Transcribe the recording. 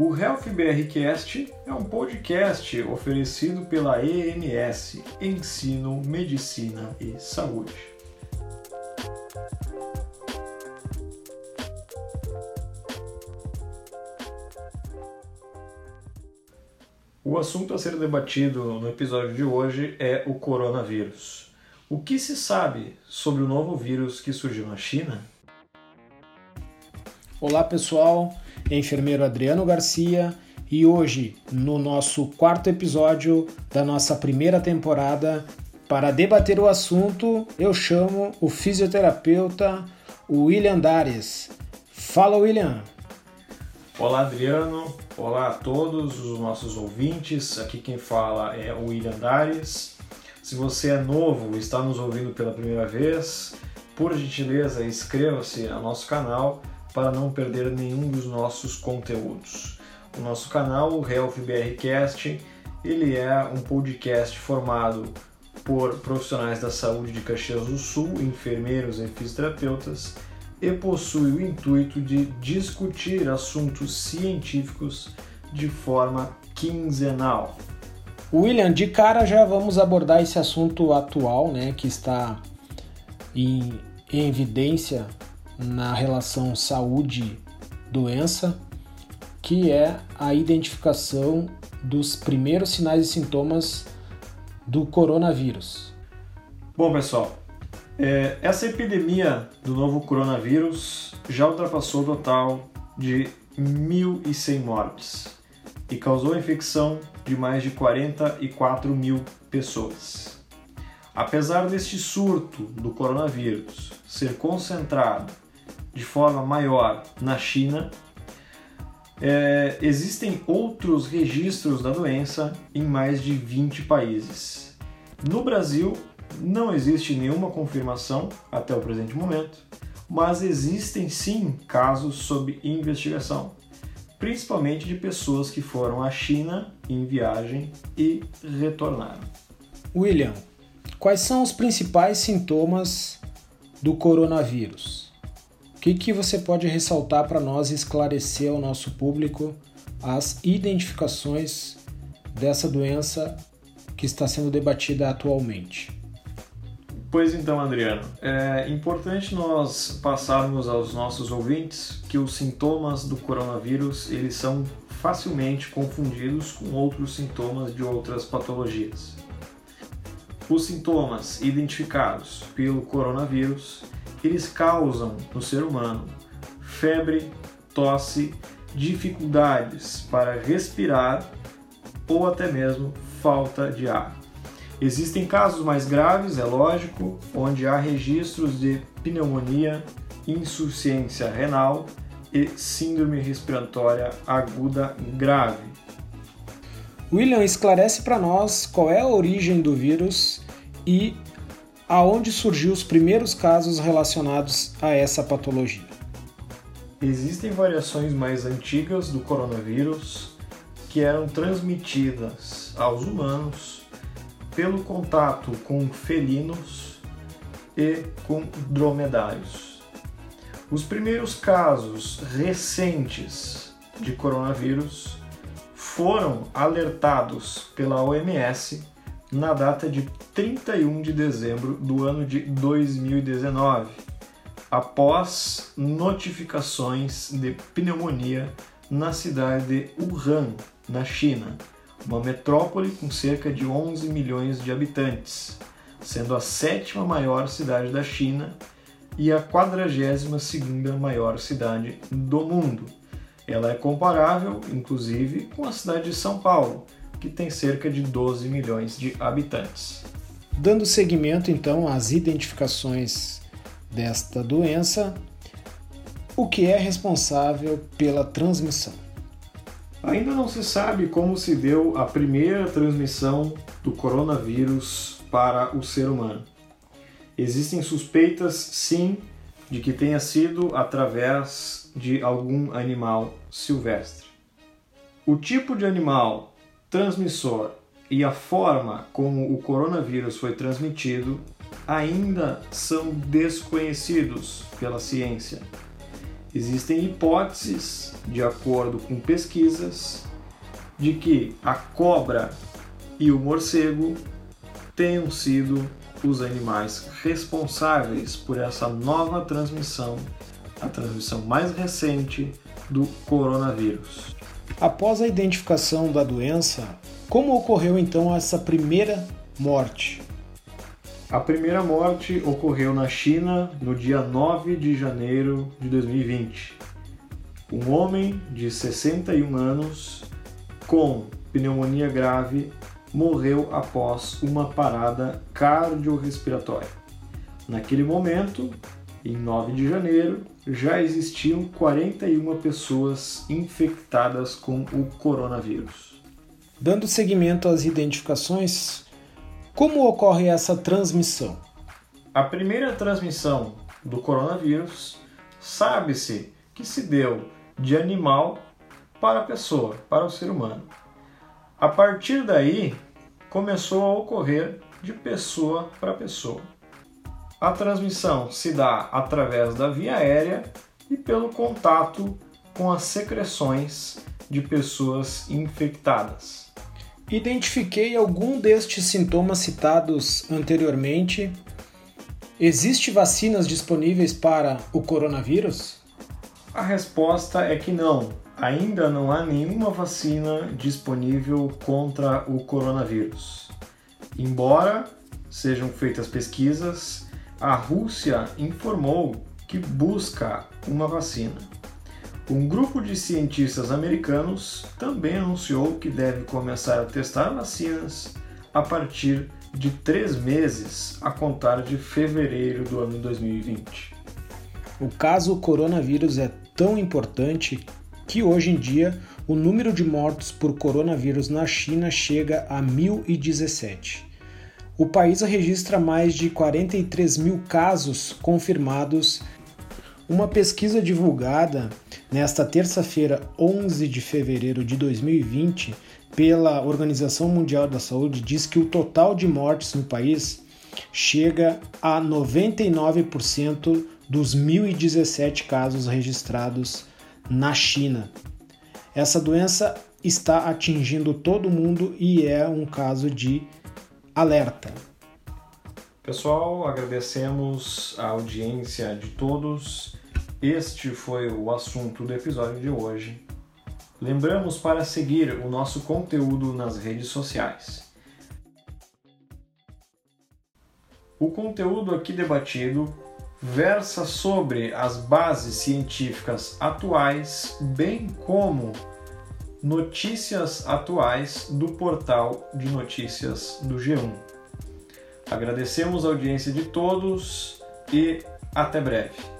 O Health BRcast é um podcast oferecido pela EMS, Ensino, Medicina e Saúde. O assunto a ser debatido no episódio de hoje é o coronavírus. O que se sabe sobre o novo vírus que surgiu na China? Olá pessoal, enfermeiro Adriano Garcia e hoje, no nosso quarto episódio da nossa primeira temporada, para debater o assunto, eu chamo o fisioterapeuta William Dares. Fala, William! Olá, Adriano. Olá a todos os nossos ouvintes. Aqui quem fala é o William Dares. Se você é novo e está nos ouvindo pela primeira vez, por gentileza, inscreva-se no nosso canal para não perder nenhum dos nossos conteúdos. O nosso canal, o Health BRcast, ele é um podcast formado por profissionais da saúde de Caxias do Sul, enfermeiros e fisioterapeutas, e possui o intuito de discutir assuntos científicos de forma quinzenal. William, de cara já vamos abordar esse assunto atual, né, que está em evidência na relação saúde-doença, que é a identificação dos primeiros sinais e sintomas do coronavírus. Bom, pessoal, é, essa epidemia do novo coronavírus já ultrapassou o total de 1.100 mortes e causou a infecção de mais de 44 mil pessoas. Apesar deste surto do coronavírus ser concentrado de forma maior na China, é, existem outros registros da doença em mais de 20 países. No Brasil, não existe nenhuma confirmação até o presente momento, mas existem sim casos sob investigação, principalmente de pessoas que foram à China em viagem e retornaram. William, quais são os principais sintomas do coronavírus? O que, que você pode ressaltar para nós esclarecer ao nosso público as identificações dessa doença que está sendo debatida atualmente? Pois então, Adriano, é importante nós passarmos aos nossos ouvintes que os sintomas do coronavírus eles são facilmente confundidos com outros sintomas de outras patologias. Os sintomas identificados pelo coronavírus eles causam no ser humano febre, tosse, dificuldades para respirar ou até mesmo falta de ar. Existem casos mais graves, é lógico, onde há registros de pneumonia, insuficiência renal e síndrome respiratória aguda grave. William, esclarece para nós qual é a origem do vírus e aonde surgiu os primeiros casos relacionados a essa patologia. Existem variações mais antigas do coronavírus que eram transmitidas aos humanos pelo contato com felinos e com dromedários. Os primeiros casos recentes de coronavírus foram alertados pela OMS na data de 31 de dezembro do ano de 2019, após notificações de pneumonia na cidade de Wuhan, na China, uma metrópole com cerca de 11 milhões de habitantes, sendo a sétima maior cidade da China e a 42 segunda maior cidade do mundo. Ela é comparável, inclusive, com a cidade de São Paulo, que tem cerca de 12 milhões de habitantes. Dando seguimento então às identificações desta doença, o que é responsável pela transmissão? Ainda não se sabe como se deu a primeira transmissão do coronavírus para o ser humano. Existem suspeitas, sim, de que tenha sido através de algum animal silvestre. O tipo de animal transmissor e a forma como o coronavírus foi transmitido ainda são desconhecidos pela ciência. Existem hipóteses, de acordo com pesquisas, de que a cobra e o morcego tenham sido os animais responsáveis por essa nova transmissão, a transmissão mais recente do coronavírus. Após a identificação da doença, como ocorreu então essa primeira morte? A primeira morte ocorreu na China no dia 9 de janeiro de 2020. Um homem de 61 anos com pneumonia grave morreu após uma parada cardiorrespiratória. Naquele momento, em 9 de janeiro, já existiam 41 pessoas infectadas com o coronavírus. Dando seguimento às identificações, como ocorre essa transmissão? A primeira transmissão do coronavírus sabe-se que se deu de animal para a pessoa, para o ser humano. A partir daí, começou a ocorrer de pessoa para pessoa. A transmissão se dá através da via aérea e pelo contato com as secreções de pessoas infectadas. Identifiquei algum destes sintomas citados anteriormente. Existe vacinas disponíveis para o coronavírus? A resposta é que não. Ainda não há nenhuma vacina disponível contra o coronavírus. Embora sejam feitas pesquisas, a Rússia informou que busca uma vacina. Um grupo de cientistas americanos também anunciou que deve começar a testar vacinas a partir de três meses a contar de fevereiro do ano 2020. O caso coronavírus é tão importante que hoje em dia o número de mortos por coronavírus na China chega a 1017. O país registra mais de 43 mil casos confirmados uma pesquisa divulgada nesta terça-feira, 11 de fevereiro de 2020, pela Organização Mundial da Saúde diz que o total de mortes no país chega a 99% dos 1.017 casos registrados na China. Essa doença está atingindo todo mundo e é um caso de alerta. Pessoal, agradecemos a audiência de todos. Este foi o assunto do episódio de hoje. Lembramos para seguir o nosso conteúdo nas redes sociais. O conteúdo aqui debatido versa sobre as bases científicas atuais, bem como notícias atuais do portal de notícias do G1. Agradecemos a audiência de todos e até breve.